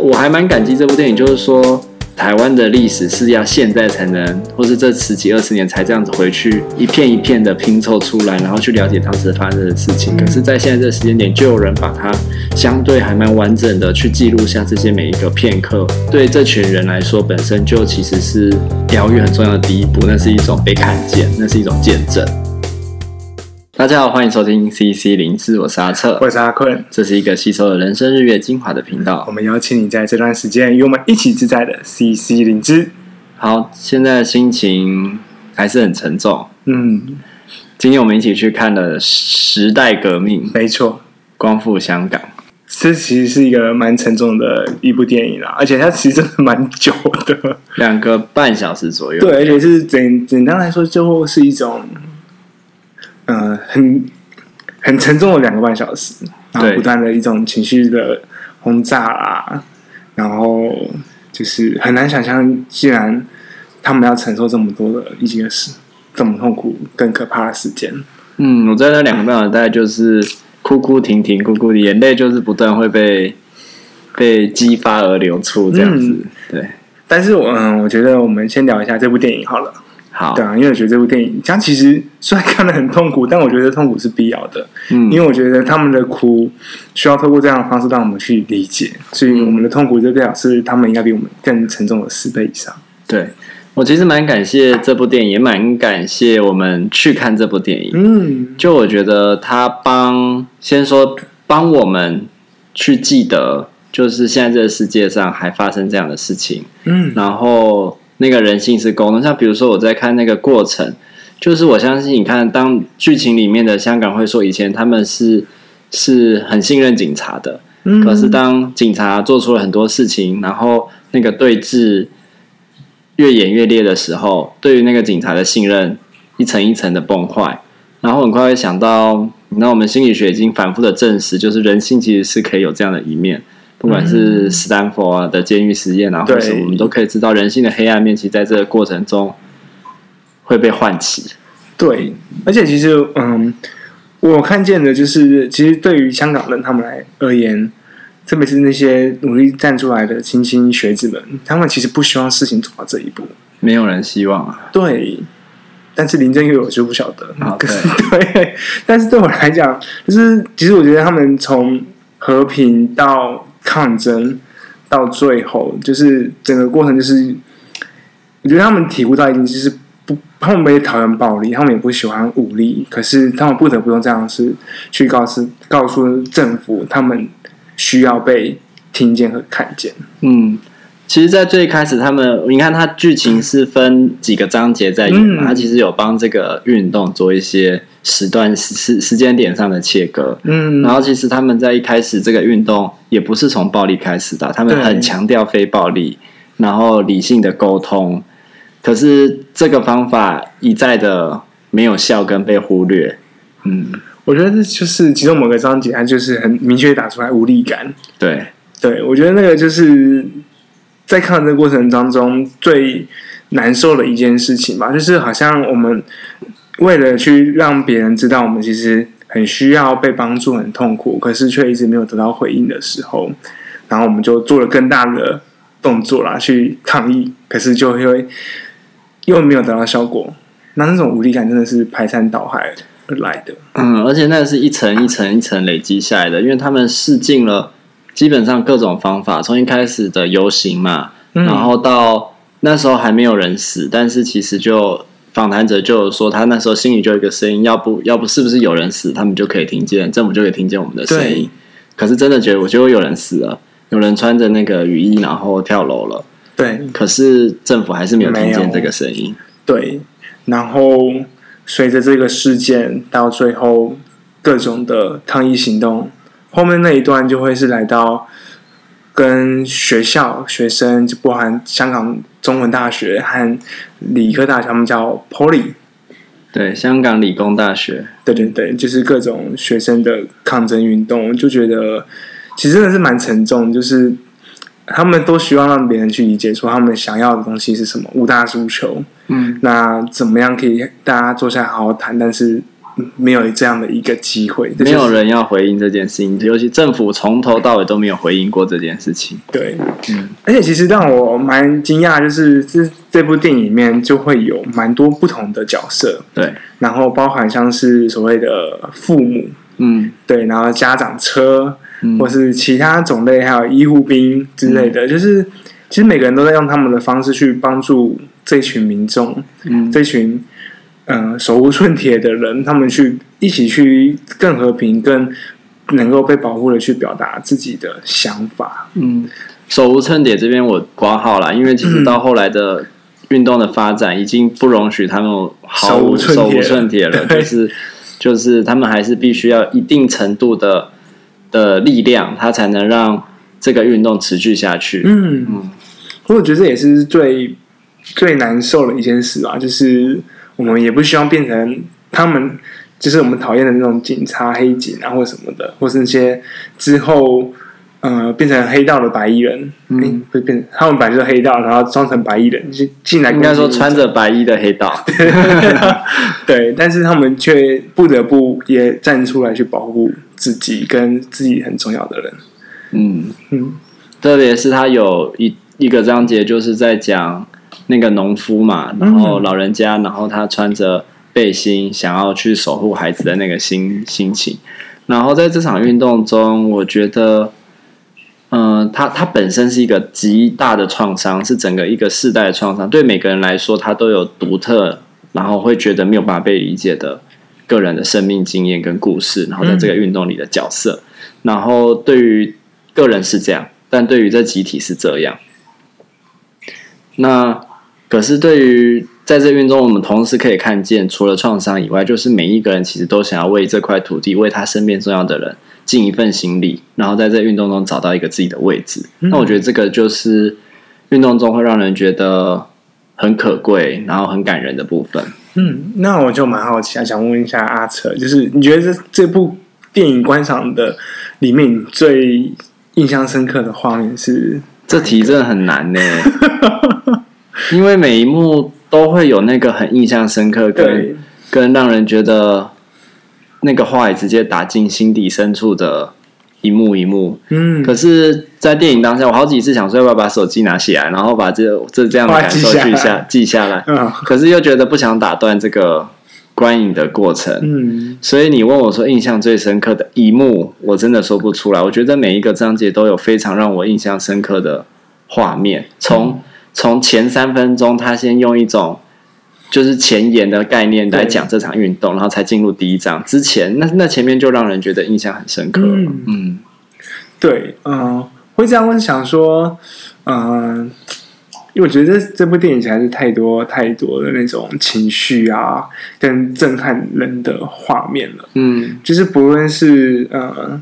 我还蛮感激这部电影，就是说。台湾的历史是要现在才能，或是这十几二十年才这样子回去一片一片的拼凑出来，然后去了解当时发生的事情。可是，在现在这个时间点，就有人把它相对还蛮完整的去记录下这些每一个片刻。对这群人来说，本身就其实是疗愈很重要的第一步。那是一种被看见，那是一种见证。大家好，欢迎收听 CC 灵知，我是阿策，我是阿坤，这是一个吸收了人生日月精华的频道。我们邀请你在这段时间与我们一起自在的 CC 灵知。好，现在的心情还是很沉重。嗯，今天我们一起去看了《时代革命》，没错，光复香港。这其实是一个蛮沉重的一部电影啦，而且它其实真的蛮久的，两个半小时左右。对，而且是简简单来说，最后是一种。嗯、呃，很很沉重的两个半小时，然后不断的一种情绪的轰炸啊，然后就是很难想象，既然他们要承受这么多的一件事，这么痛苦、更可怕的时间。嗯，我在那两个半小时，大概就是哭哭停停，哭哭的眼泪就是不断会被被激发而流出，这样子。嗯、对，但是我嗯，我觉得我们先聊一下这部电影好了。好，对啊，因为我觉得这部电影，它其实虽然看得很痛苦，但我觉得痛苦是必要的。嗯，因为我觉得他们的苦需要透过这样的方式让我们去理解，所以我们的痛苦就表示他们应该比我们更沉重了十倍以上。对，我其实蛮感谢这部电影，也蛮感谢我们去看这部电影。嗯，就我觉得他帮先说帮我们去记得，就是现在这个世界上还发生这样的事情。嗯，然后。那个人性是沟通，像比如说我在看那个过程，就是我相信你看，当剧情里面的香港会说以前他们是是很信任警察的，嗯，可是当警察做出了很多事情，然后那个对峙越演越烈的时候，对于那个警察的信任一层一层的崩坏，然后很快会想到，那我们心理学已经反复的证实，就是人性其实是可以有这样的一面。不管是斯坦福的监狱实验啊，或者我们都可以知道人性的黑暗面，其实在这个过程中会被唤起。对，而且其实，嗯，我看见的就是，其实对于香港人他们来而言，特别是那些努力站出来的菁菁学子们，他们其实不希望事情走到这一步，没有人希望啊。对，但是林正月我就不晓得啊。对，对，但是对我来讲，就是其实我觉得他们从和平到抗争到最后，就是整个过程，就是我觉得他们体悟到一点，就是不，他们也讨厌暴力，他们也不喜欢武力，可是他们不得不用这样子去告诉告诉政府，他们需要被听见和看见。嗯。其实，在最开始，他们你看，它剧情是分几个章节在演嘛，它、嗯、其实有帮这个运动做一些时段时时间点上的切割。嗯，然后其实他们在一开始这个运动也不是从暴力开始的，他们很强调非暴力，然后理性的沟通。可是这个方法一再的没有效跟被忽略。嗯，我觉得这就是其中某个章节，它就是很明确打出来无力感。对，对我觉得那个就是。在抗争过程当中，最难受的一件事情吧，就是好像我们为了去让别人知道我们其实很需要被帮助、很痛苦，可是却一直没有得到回应的时候，然后我们就做了更大的动作啦，去抗议，可是就会又没有得到效果，那那种无力感真的是排山倒海而来的。嗯，而且那是一层一层一层累积下来的，因为他们试尽了。基本上各种方法，从一开始的游行嘛，嗯，然后到那时候还没有人死，但是其实就访谈者就有说，他那时候心里就有一个声音，要不要不是不是有人死，他们就可以听见，政府就可以听见我们的声音。可是真的觉得，我觉得有人死了，有人穿着那个雨衣然后跳楼了。对，可是政府还是没有听见这个声音。对，然后随着这个事件到最后各种的抗议行动。后面那一段就会是来到跟学校学生，就包含香港中文大学和理科大学，他们叫 Poly，对，香港理工大学，对对对，就是各种学生的抗争运动，就觉得其实真的是蛮沉重，就是他们都希望让别人去理解，说他们想要的东西是什么，五大诉求，嗯，那怎么样可以大家坐下来好好谈，但是没有这样的一个机会，没有人要回应这件事情，尤其政府从头到尾都没有回应过这件事情。对，嗯，而且其实让我蛮惊讶，就是这这部电影里面就会有蛮多不同的角色，对，然后包含像是所谓的父母，嗯，对，然后家长车，嗯、或是其他种类，还有医护兵之类的，嗯、就是其实每个人都在用他们的方式去帮助这群民众，嗯，这群。嗯、呃，手无寸铁的人，他们去一起去更和平、更能够被保护的去表达自己的想法。嗯，手无寸铁这边我挂号了，因为其实到后来的运动的发展，已经不容许他们毫无手无寸铁了，就是就是他们还是必须要一定程度的的力量，他才能让这个运动持续下去。嗯嗯，我觉得这也是最最难受的一件事啊，就是。我们也不希望变成他们，就是我们讨厌的那种警察、黑警啊，或什么的，或是那些之后呃变成黑道的白衣人，嗯，会变他们本来就是黑道，然后装成白衣人就进来，应该说穿着白衣的黑道，对，但是他们却不得不也站出来去保护自己跟自己很重要的人，嗯。嗯，特别是他有一一个章节就是在讲。那个农夫嘛，然后老人家，然后他穿着背心，想要去守护孩子的那个心心情。然后在这场运动中，我觉得，嗯、呃，他他本身是一个极大的创伤，是整个一个世代的创伤。对每个人来说，他都有独特，然后会觉得没有办法被理解的个人的生命经验跟故事。然后在这个运动里的角色，然后对于个人是这样，但对于这集体是这样。那。可是，对于在这运动，我们同时可以看见，除了创伤以外，就是每一个人其实都想要为这块土地、为他身边重要的人尽一份心力，然后在这运动中找到一个自己的位置。嗯、那我觉得这个就是运动中会让人觉得很可贵，然后很感人的部分。嗯，那我就蛮好奇啊，想问一下阿扯，就是你觉得这这部电影观赏的里面最印象深刻的画面是？这题真的很难呢。因为每一幕都会有那个很印象深刻跟，跟跟让人觉得那个话也直接打进心底深处的一幕一幕。嗯，可是，在电影当下，我好几次想说要不要把手机拿起来，然后把这这这样的感受记下记下来。嗯，可是又觉得不想打断这个观影的过程。嗯，所以你问我说印象最深刻的一幕，我真的说不出来。我觉得每一个章节都有非常让我印象深刻的画面，从。从前三分钟，他先用一种就是前沿的概念来讲这场运动，然后才进入第一章。之前那那前面就让人觉得印象很深刻。嗯，嗯对，嗯、呃，会这样问，想说，嗯、呃，因为我觉得这这部电影还是太多太多的那种情绪啊，跟震撼人的画面了。嗯，就是不论是呃。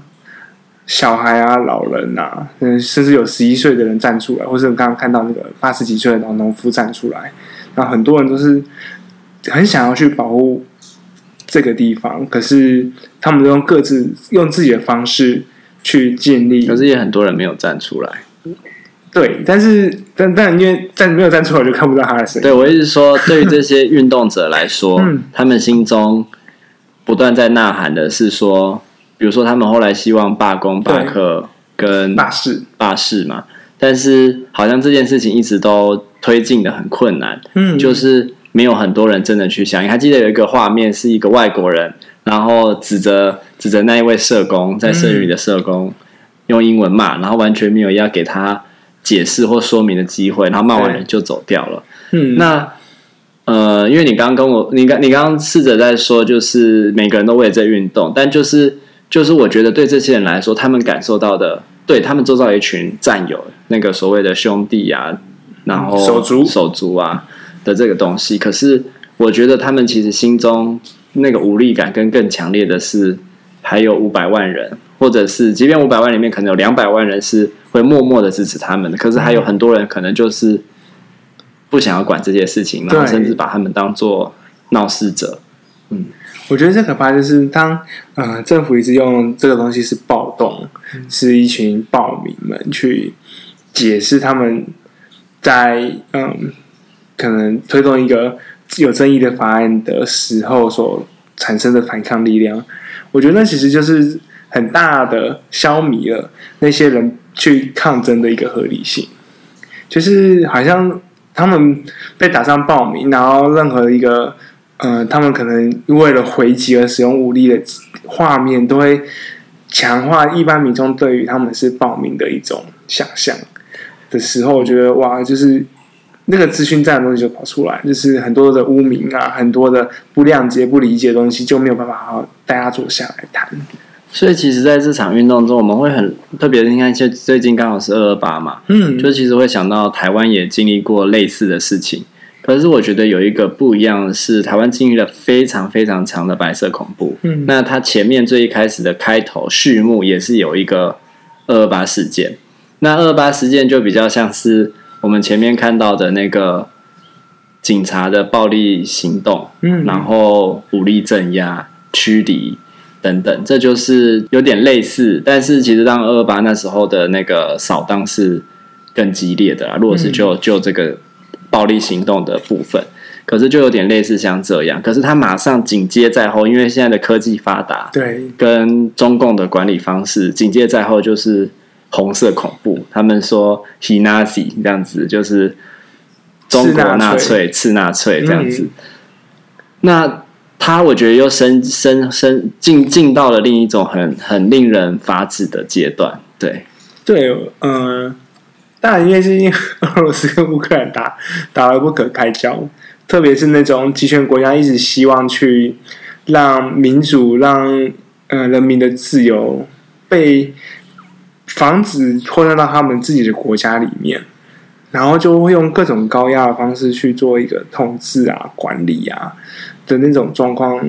小孩啊，老人啊，嗯，甚至有十一岁的人站出来，或是我刚刚看到那个八十几岁的老农夫站出来，然后很多人都是很想要去保护这个地方，可是他们都用各自用自己的方式去建立，可是也很多人没有站出来。对，但是但但因为站没有站出来，我就看不到他的声音。对，我一直说，对于这些运动者来说，嗯、他们心中不断在呐喊的是说。比如说，他们后来希望罢工、罢课跟罢市、罢市嘛，但是好像这件事情一直都推进的很困难，嗯，就是没有很多人真的去响应。还记得有一个画面，是一个外国人，然后指着指着那一位社工，在社区里的社工用英文骂，然后完全没有要给他解释或说明的机会，然后骂完人就走掉了。嗯，那。呃，因为你刚刚跟我，你刚你刚刚试着在说，就是每个人都为这运动，但就是。就是我觉得对这些人来说，他们感受到的，对他们周遭一群战友，那个所谓的兄弟啊，然后手足手足啊的这个东西。可是我觉得他们其实心中那个无力感，跟更强烈的是，还有五百万人，或者是即便五百万里面可能有两百万人是会默默的支持他们的，可是还有很多人可能就是不想要管这些事情，然后甚至把他们当做闹事者。嗯。我觉得最可怕就是当呃政府一直用这个东西是暴动，嗯、是一群暴民们去解释他们在嗯可能推动一个有争议的法案的时候所产生的反抗力量。我觉得那其实就是很大的消弭了那些人去抗争的一个合理性，就是好像他们被打上暴民，然后任何一个呃，他们可能为了回击而使用武力的画面，都会强化一般民众对于他们是暴民的一种想象的时候，我觉得哇，就是。那个资讯站的东西就跑出来，就是很多的污名啊，很多的不谅解、不理解的东西，就没有办法好好大家坐下来谈。所以，其实在这场运动中，我们会很特别的，应该就最近刚好是二二八嘛，嗯，就其实会想到台湾也经历过类似的事情。可是，我觉得有一个不一样的是，台湾经历了非常非常长的白色恐怖。嗯，那它前面最一开始的开头序幕也是有一个二二八事件。那二二八事件就比较像是。我们前面看到的那个警察的暴力行动，嗯，然后武力镇压、驱离等等，这就是有点类似。但是其实当二二八那时候的那个扫荡是更激烈的啦。如果是就就这个暴力行动的部分，可是就有点类似像这样。可是他马上紧接在后，因为现在的科技发达，对，跟中共的管理方式紧接在后就是。红色恐怖，他们说 “He Nazi” 这样子，就是中国纳粹、次纳粹这样子。嗯、那他我觉得又升升升进进到了另一种很很令人发指的阶段。对对，嗯、呃，当然因为是因俄罗斯跟乌克兰打打得不可开交，特别是那种集权国家一直希望去让民主、让呃人民的自由被。防止扩散到他们自己的国家里面，然后就会用各种高压的方式去做一个统治啊、管理啊的那种状况。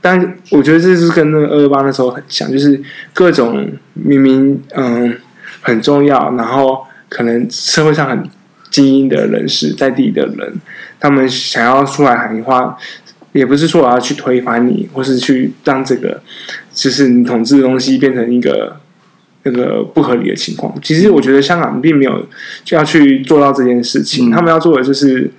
但我觉得这是跟那个二二八那时候很像，就是各种明明嗯很重要，然后可能社会上很精英的人士，在地的人，他们想要出来喊话，也不是说我要去推翻你，或是去让这个就是你统治的东西变成一个。那个不合理的情况，其实我觉得香港并没有就要去做到这件事情，嗯、他们要做的就是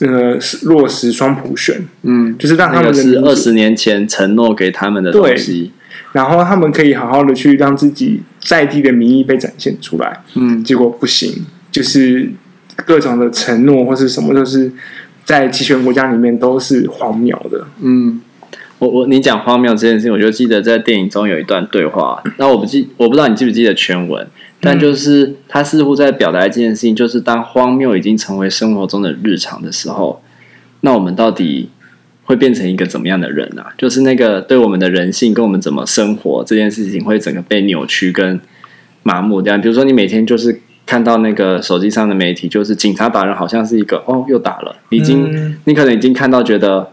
呃落实双普选，嗯，就是让他们的是二十年前承诺给他们的东西，然后他们可以好好的去让自己在地的民意被展现出来，嗯，结果不行，就是各种的承诺或是什么，就是在集权国家里面都是荒谬的，嗯。我我你讲荒谬这件事情，我就记得在电影中有一段对话。那我不记，我不知道你记不记得全文，但就是他似乎在表达一件事情，就是当荒谬已经成为生活中的日常的时候，那我们到底会变成一个怎么样的人呢、啊？就是那个对我们的人性跟我们怎么生活这件事情，会整个被扭曲跟麻木掉。比如说，你每天就是看到那个手机上的媒体，就是警察打人，好像是一个哦又打了，已经你可能已经看到觉得。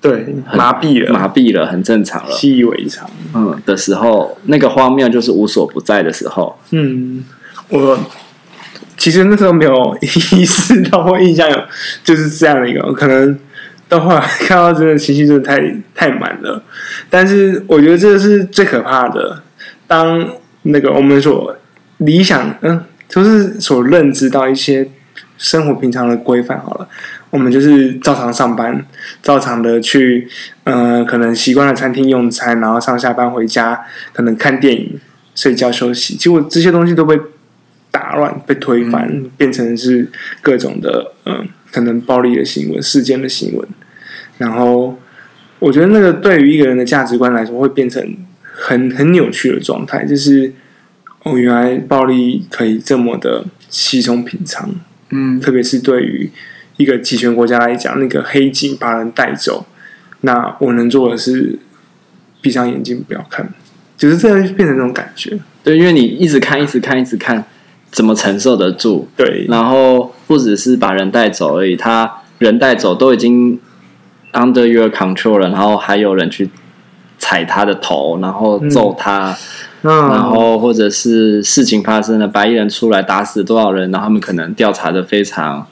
对，麻痹了，麻痹了，很正常了，习以为常。嗯，的时候，那个荒谬就是无所不在的时候。嗯，我其实那时候没有意识到或印象有就是这样的一个，可能到后来看到真的情绪真的太太满了。但是我觉得这个是最可怕的。当那个我们所理想，嗯，就是所认知到一些生活平常的规范，好了。我们就是照常上班，照常的去，呃，可能习惯了餐厅用餐，然后上下班回家，可能看电影、睡觉休息。结果这些东西都被打乱、被推翻，变成是各种的，嗯、可能暴力的新闻、事件的新闻。然后，我觉得那个对于一个人的价值观来说，会变成很很扭曲的状态，就是哦，原来暴力可以这么的稀松平常，嗯，特别是对于。一个集权国家来讲，那个黑警把人带走，那我能做的是闭上眼睛不要看，就是这样变成那种感觉。对，因为你一直看，一直看，一直看，怎么承受得住？对。然后不只是把人带走而已，他人带走都已经 under your control 了，然后还有人去踩他的头，然后揍他，嗯、然后或者是事情发生了，白衣人出来打死多少人，然后他们可能调查的非常。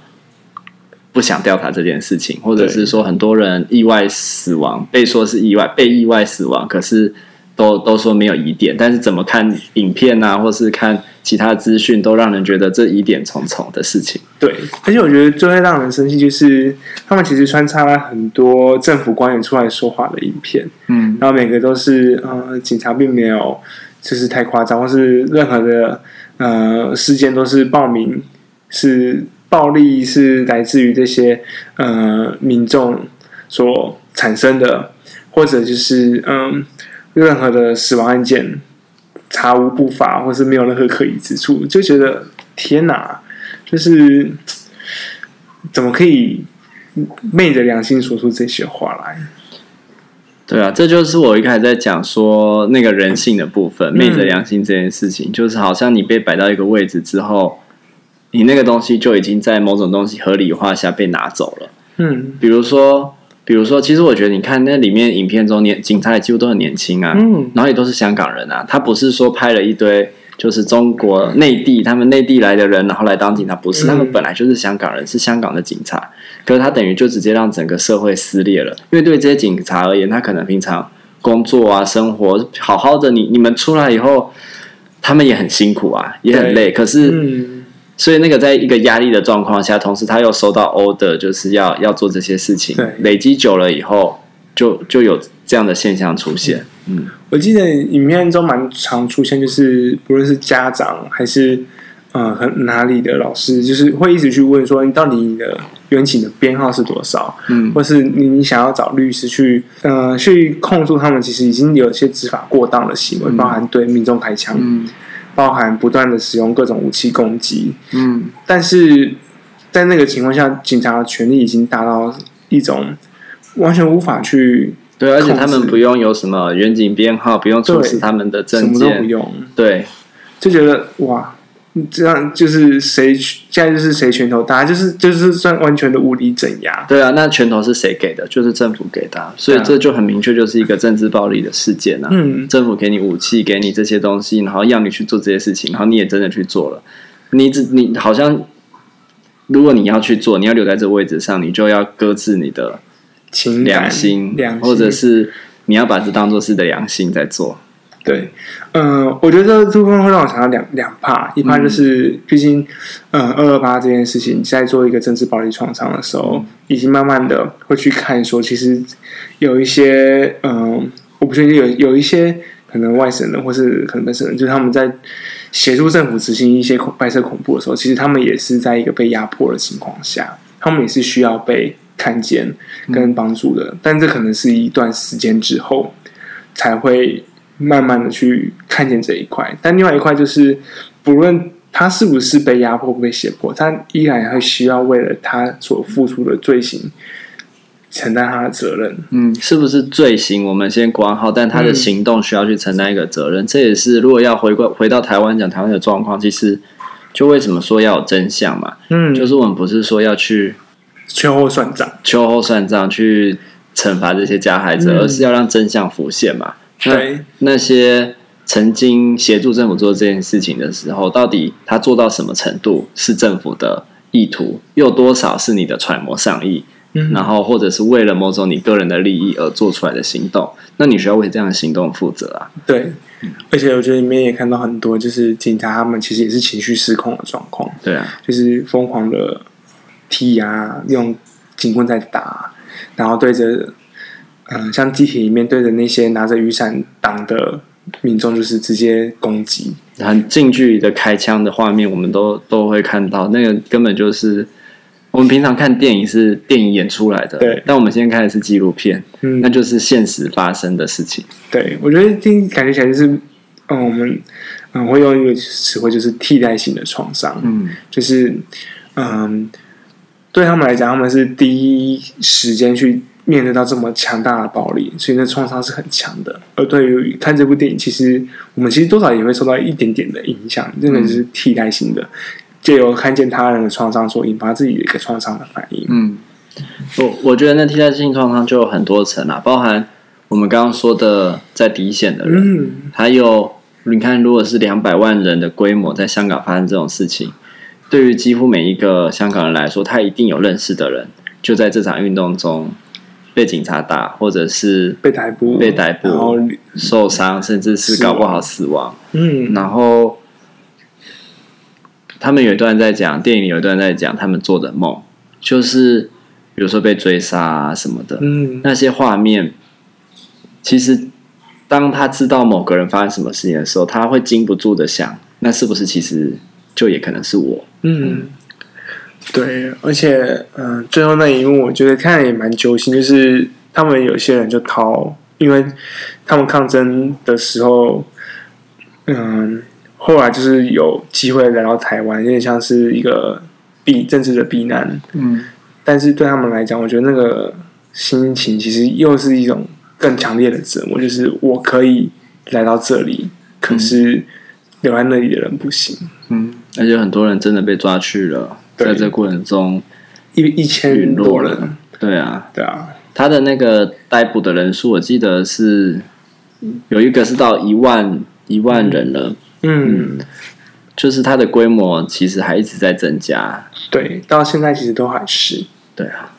不想调查这件事情，或者是说很多人意外死亡，被说是意外，被意外死亡，可是都都说没有疑点，但是怎么看影片啊，或是看其他资讯，都让人觉得这疑点重重的事情。对，而且我觉得最会让人生气就是他们其实穿插了很多政府官员出来说话的影片，嗯，然后每个都是呃警察并没有就是太夸张，或是任何的呃事件都是报名是暴力是来自于这些呃民众所产生的，或者就是嗯。任何的死亡案件查无不法，或是没有任何可疑之处，就觉得天哪，就是怎么可以昧着良心说出这些话来？对啊，这就是我一开始在讲说那个人性的部分，昧着良心这件事情，嗯、就是好像你被摆到一个位置之后，你那个东西就已经在某种东西合理化下被拿走了。嗯，比如说。比如说，其实我觉得，你看那里面影片中，年警察也几乎都很年轻啊，嗯，然后也都是香港人啊。他不是说拍了一堆就是中国内地他们内地来的人，然后来当警察，不是，他们本来就是香港人，是香港的警察。可是他等于就直接让整个社会撕裂了，因为对这些警察而言，他可能平常工作啊、生活好好的，你你们出来以后，他们也很辛苦啊，也很累，可是。嗯所以那个在一个压力的状况下，同时他又收到 order，就是要要做这些事情，对，累积久了以后，就就有这样的现象出现。嗯，我记得影片中蛮常出现，就是不论是家长还是呃哪里的老师，就是会一直去问说，你到底你的冤情的编号是多少？嗯，或是你你想要找律师去呃去控诉他们，其实已经有一些执法过当的行为，嗯、包含对民众开枪。嗯。包含不断的使用各种武器攻击，嗯，但是在那个情况下，警察的权力已经达到一种完全无法去对，而且他们不用有什么远景编号，不用出示他们的证件，什么都不用，对，就觉得哇。这样就是谁现在就是谁拳头大，就是就是算完全的无理镇压。对啊，那拳头是谁给的？就是政府给的，所以这就很明确，就是一个政治暴力的事件啊。嗯，政府给你武器，给你这些东西，然后要你去做这些事情，然后你也真的去做了。你只你好像，如果你要去做，你要留在这位置上，你就要搁置你的良心，良心，或者是你要把这当做是的良心在做。对，嗯、呃，我觉得这部分会让我想到两两怕，一怕就是，毕竟，嗯，二二八这件事情在做一个政治暴力创伤的时候，已经慢慢的会去看说，其实有一些，嗯、呃，我不确定有有一些可能外省人或是可能本省人，就是他们在协助政府执行一些恐白色恐怖的时候，其实他们也是在一个被压迫的情况下，他们也是需要被看见跟帮助的，但这可能是一段时间之后才会。慢慢的去看见这一块，但另外一块就是，不论他是不是被压迫、被胁迫，他依然会需要为了他所付出的罪行承担他的责任。嗯，是不是罪行？我们先管好，但他的行动需要去承担一个责任。嗯、这也是如果要回归回到台湾讲台湾的状况，其实就为什么说要有真相嘛？嗯，就是我们不是说要去秋后算账、秋后算账去惩罚这些加害者，嗯、而是要让真相浮现嘛。对那些曾经协助政府做这件事情的时候，到底他做到什么程度是政府的意图，又多少是你的揣摩上意？嗯，然后或者是为了某种你个人的利益而做出来的行动，那你需要为这样的行动负责啊。对，而且我觉得里面也看到很多，就是警察他们其实也是情绪失控的状况。对啊，就是疯狂的踢啊，用警棍在打，然后对着。嗯，像地铁里面对着那些拿着雨伞挡的民众，就是直接攻击，很近距离的开枪的画面，我们都都会看到。那个根本就是我们平常看电影是电影演出来的，对。但我们现在看的是纪录片，嗯，那就是现实发生的事情。对，我觉得听感觉起来就是，嗯，我们嗯会用一个词汇，就是替代性的创伤，嗯，就是嗯，对他们来讲，他们是第一时间去。面对到这么强大的暴力，所以那创伤是很强的。而对于看这部电影，其实我们其实多少也会受到一点点的影响，这个是替代性的，借由看见他人的创伤所引发自己的一个创伤的反应。嗯，我我觉得那替代性创伤就有很多层啊，包含我们刚刚说的在底线的人，嗯，还有你看，如果是两百万人的规模在香港发生这种事情，对于几乎每一个香港人来说，他一定有认识的人就在这场运动中。被警察打，或者是被逮捕、被逮捕、然后受伤，甚至是搞不好死亡。嗯，然后他们有一段在讲，电影里有一段在讲他们做的梦，就是比如说被追杀啊什么的，嗯，那些画面，其实当他知道某个人发生什么事情的时候，他会禁不住的想，那是不是其实就也可能是我？嗯，对，而且嗯、呃，最后那一幕我觉得看也蛮揪心，就是他们有些人就逃，因为他们抗争的时候，嗯，后来就是有机会来到台湾，有点像是一个避政治的避难，嗯，但是对他们来讲，我觉得那个心情其实又是一种更强烈的折磨，就是我可以来到这里，可是留在那里的人不行。嗯，而且很多人真的被抓去了，对在这过程中一一千多人。，对啊，对啊，他的那个逮捕的人数，我记得是有一个是到一万一万人了，嗯，就是它的规模其实还一直在增加。对，到现在其实都还是，对啊，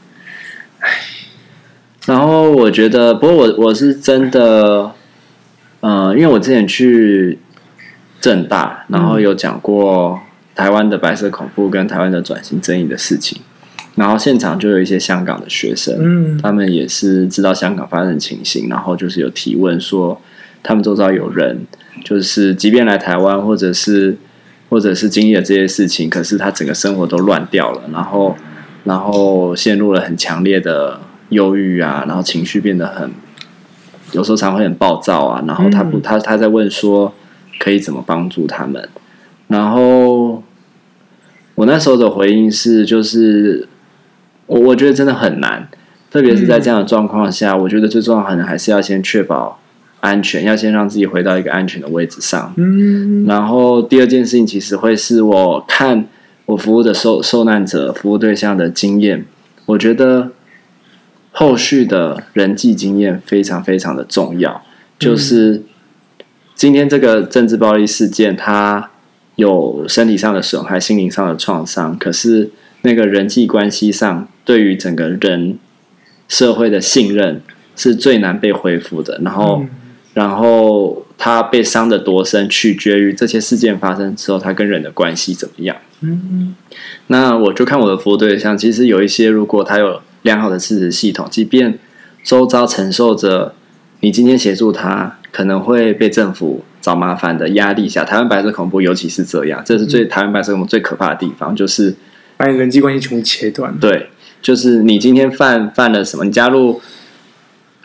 然后我觉得，不过我我是真的，呃，因为我之前去正大，然后有讲过台湾的白色恐怖跟台湾的转型争议的事情，然后现场就有一些香港的学生，嗯。他们也是知道香港发生的情形，然后就是有提问说，他们周遭有人，就是即便来台湾，或者是或者是经历了这些事情，可是他整个生活都乱掉了，然后然后陷入了很强烈的忧郁啊，然后情绪变得很，有时候常会很暴躁啊，然后他不，嗯。他他在问说可以怎么帮助他们，然后我那时候的回应是，就是我我觉得真的很难，特别是在这样的状况下，我觉得最重要可能还是要先确保安全，要先让自己回到一个安全的位置上。嗯然后第二件事情，其实会是我看我服务的受受难者服务对象的经验，我觉得后续的人际经验非常非常的重要。就是今天这个政治暴力事件，它有身体上的损害、心灵上的创伤，可是那个人际关系上，对于整个人社会的信任是最难被恢复的。然后。然后他被伤得多深，取决于这些事件发生之后，他跟人的关系怎么样。嗯那我就看我的服务对象，其实有一些，如果他有良好的支持系统，即便周遭承受着你今天协助他可能会被政府找麻烦的压力下，台湾白色恐怖尤其是这样，这是最台湾白色恐怖最可怕的地方，就是把你人际关系全部切断。对，就是你今天犯犯了什么，你加入。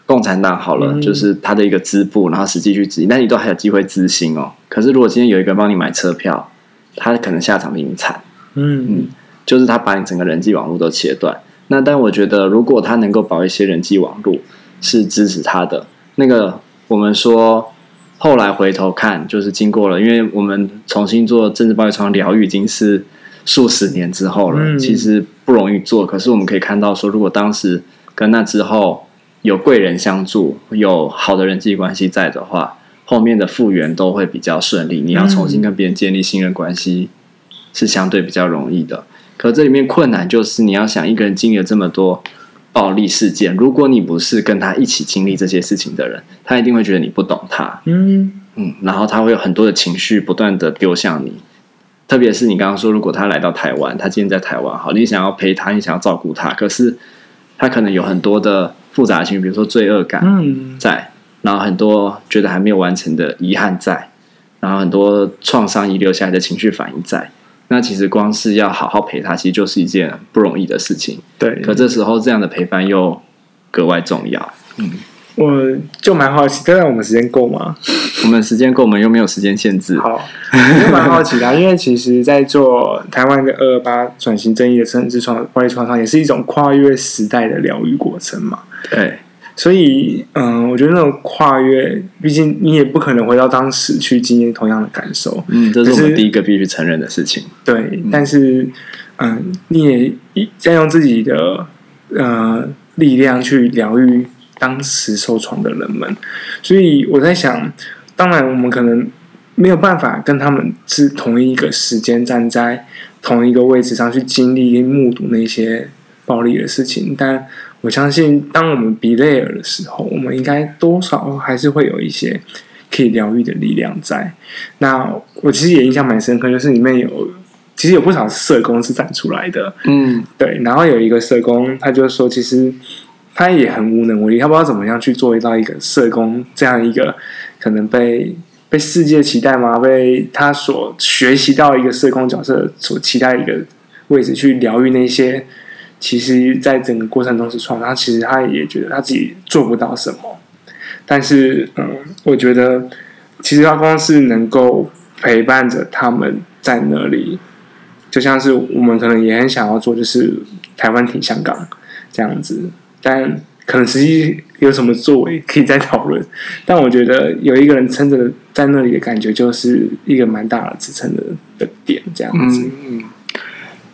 共产党好了，嗯、就是他的一个支部，然后实际去执行，那你都还有机会咨询哦。可是如果今天有一个人帮你买车票，他可能下场比你惨。嗯嗯，就是他把你整个人际网络都切断。那但我觉得，如果他能够保一些人际网络，是支持他的。那个我们说，后来回头看，就是经过了，因为我们重新做政治暴力创伤疗愈，已经是数十年之后了，嗯、其实不容易做。可是我们可以看到说，如果当时跟那之后。有贵人相助，有好的人际关系在的话，后面的复原都会比较顺利。你要重新跟别人建立信任关系，是相对比较容易的。可这里面困难就是，你要想一个人经历了这么多暴力事件，如果你不是跟他一起经历这些事情的人，他一定会觉得你不懂他。嗯嗯，然后他会有很多的情绪不断的丢向你。特别是你刚刚说，如果他来到台湾，他今天在台湾，好，你想要陪他，你想要照顾他，可是他可能有很多的。复杂情绪，比如说罪恶感在，然后很多觉得还没有完成的遗憾在，然后很多创伤遗留下来的情绪反应在。那其实光是要好好陪他，其实就是一件不容易的事情。对，可这时候这样的陪伴又格外重要。嗯，我就蛮好奇，现在我们时间够吗？我们时间够，我们又没有时间限制。好，我就蛮好奇的，因为其实，在做台湾的二二八转型正义的政治创外力创伤，也是一种跨越时代的疗愈过程嘛。对，所以嗯，我觉得那种跨越，毕竟你也不可能回到当时去经验同样的感受。嗯，这是我们第一个必须承认的事情。对，嗯、但是嗯，你也在用自己的呃力量去疗愈当时受创的人们。所以我在想，当然我们可能没有办法跟他们是同一个时间站在同一个位置上去经历、目睹那些暴力的事情，但我相信当我们 be there 的时候，我们应该多少还是会有一些可以疗愈的力量在。那我其实也印象蛮深刻，就是里面有其实有不少社工是站出来的，嗯，对。然后有一个社工，他就说，其实他也很无能为力，他不知道怎么样去做到一个社工这样一个可能被被世界期待吗？被他所学习到一个社工角色所期待一个位置去疗愈那些。其实，在整个过程中是创，他其实他也觉得他自己做不到什么，但是，嗯，我觉得其实他光是能够陪伴着他们在那里，就像是我们可能也很想要做，就是台湾挺香港这样子，但可能实际有什么作为可以再讨论。但我觉得有一个人撑着在那里的感觉，就是一个蛮大的支撑的的点，这样子。嗯。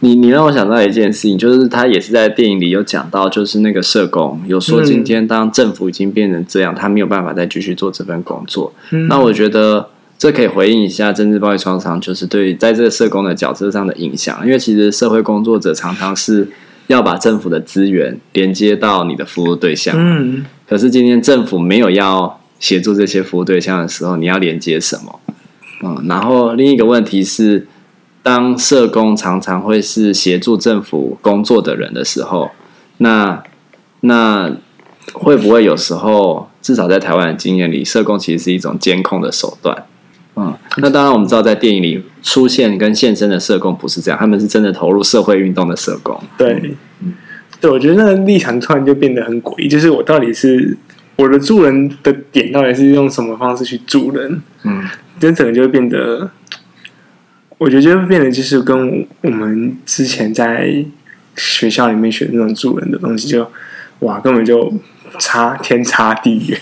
你你让我想到一件事情，就是他也是在电影里有讲到，就是那个社工有说，今天当政府已经变成这样，他没有办法再继续做这份工作。嗯、那我觉得这可以回应一下政治暴力创伤，就是对在这个社工的角色上的影响。因为其实社会工作者常常是要把政府的资源连接到你的服务对象。嗯，可是今天政府没有要协助这些服务对象的时候，你要连接什么？嗯，然后另一个问题是。当社工常常会是协助政府工作的人的时候，那那会不会有时候，至少在台湾的经验里，社工其实是一种监控的手段？嗯，那当然我们知道，在电影里出现跟现身的社工不是这样，他们是真的投入社会运动的社工。对，嗯，对，我觉得那个立场突然就变得很诡异，就是我到底是我的助人的点，到底是用什么方式去助人？嗯，这整个就会变得。我觉得就会变得就是跟我们之前在学校里面学的那种助人的东西就，就哇，根本就差天差地远。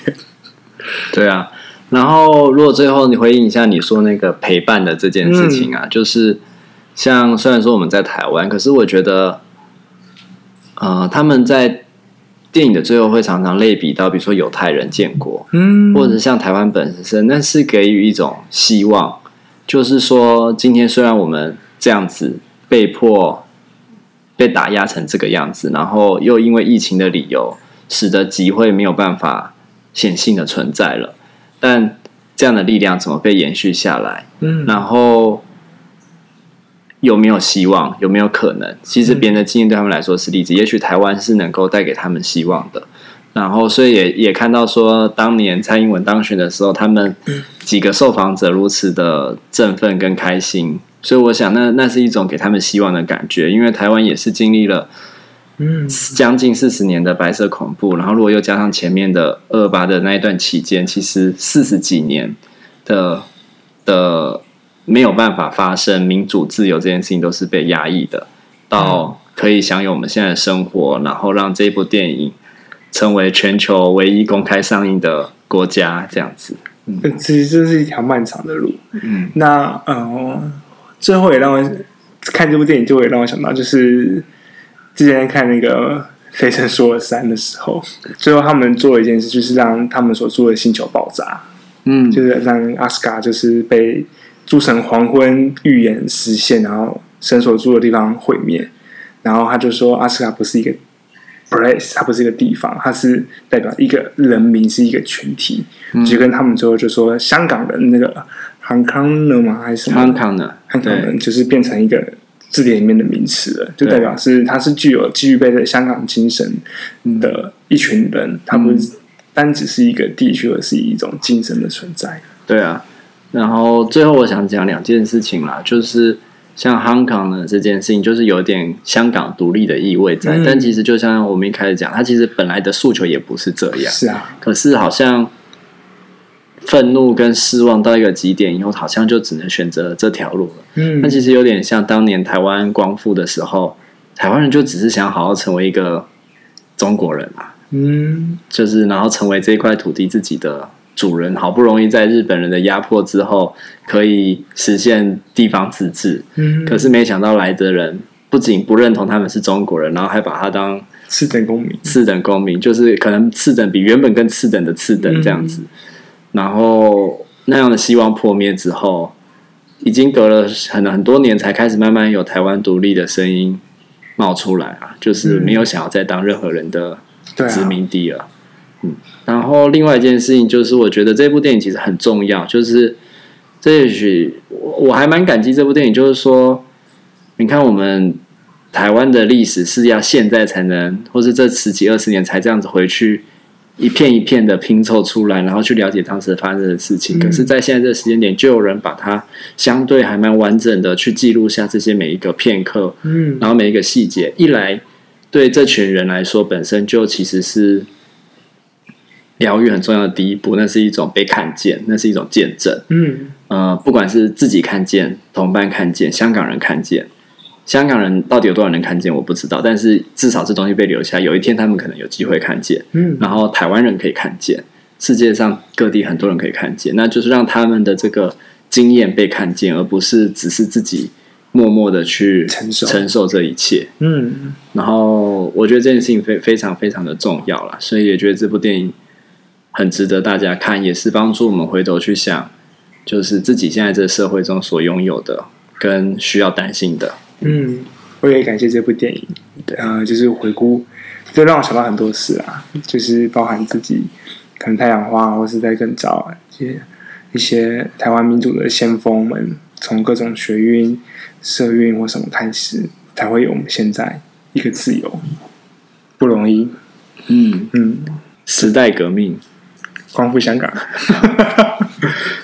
对啊，然后如果最后你回应一下你说那个陪伴的这件事情啊，嗯、就是像虽然说我们在台湾，可是我觉得，呃，他们在电影的最后会常常类比到，比如说犹太人建国，嗯，或者像台湾本身，那是给予一种希望。就是说，今天虽然我们这样子被迫被打压成这个样子，然后又因为疫情的理由，使得集会没有办法显性的存在了，但这样的力量怎么被延续下来？嗯，然后有没有希望？有没有可能？其实别人的经验对他们来说是例子，也许台湾是能够带给他们希望的。然后，所以也也看到说，当年蔡英文当选的时候，他们几个受访者如此的振奋跟开心，所以我想那那是一种给他们希望的感觉。因为台湾也是经历了嗯将近四十年的白色恐怖，然后如果又加上前面的二二八的那一段期间，其实四十几年的的没有办法发生民主自由这件事情都是被压抑的，到可以享有我们现在的生活，然后让这部电影。成为全球唯一公开上映的国家，这样子。嗯，其实这是一条漫长的路。嗯，那呃，最后也让我看这部电影，就会让我想到，就是之前看那个《雷神索尔三》的时候，最后他们做了一件事，就是让他们所住的星球爆炸。嗯，就是让阿斯卡就是被诸神黄昏预言实现，然后神所住的地方毁灭。然后他就说，阿斯卡不是一个。place，它不是一个地方，它是代表一个人民，是一个群体。嗯、就跟他们最后就说，香港人那个 Hong Kong 吗？还是 Hong Kong 的 Hong Kong 人，就是变成一个字典里面的名词了，就代表是它是具有具备的香港精神的一群人，他们单只是一个地区，而是一种精神的存在。对啊，然后最后我想讲两件事情啦，就是。像香港呢这件事情，就是有点香港独立的意味在，嗯、但其实就像我们一开始讲，他其实本来的诉求也不是这样。是啊，可是好像愤怒跟失望到一个极点以后，好像就只能选择这条路了。嗯，那其实有点像当年台湾光复的时候，台湾人就只是想好好成为一个中国人啊。嗯，就是然后成为这块土地自己的。主人好不容易在日本人的压迫之后，可以实现地方自治。嗯，可是没想到来的人不仅不认同他们是中国人，然后还把他当次等公民。次等公民就是可能次等比原本更次等的次等这样子。嗯，然后那样的希望破灭之后，已经隔了很很多年，才开始慢慢有台湾独立的声音冒出来啊！就是没有想要再当任何人的殖民地了。嗯，然后另外一件事情就是，我觉得这部电影其实很重要，就是这也许我我还蛮感激这部电影，就是说，你看我们台湾的历史是要现在才能，或是这十几二十年才这样子回去一片一片的拼凑出来，然后去了解当时发生的事情。可是，在现在这个时间点，就有人把它相对还蛮完整的去记录下这些每一个片刻，嗯，然后每一个细节，一来对这群人来说，本身就其实是。疗愈很重要的第一步，那是一种被看见，那是一种见证。嗯，呃，不管是自己看见、同伴看见、香港人看见，香港人到底有多少人看见，我不知道。但是至少这东西被留下，有一天他们可能有机会看见。嗯，然后台湾人可以看见，世界上各地很多人可以看见，那就是让他们的这个经验被看见，而不是只是自己默默的去承受承受这一切。嗯，然后我觉得这件事情非非常非常的重要啦，所以也觉得这部电影。很值得大家看，也是帮助我们回头去想，就是自己现在这社会中所拥有的跟需要担心的。嗯，我也感谢这部电影，呃，就是回顾，就让我想到很多事啊，就是包含自己可能太阳花，或是在更早一些一些台湾民主的先锋们，从各种学运、社运或什么开始，才会有我们现在一个自由，不容易。嗯嗯，时代革命。光复香港，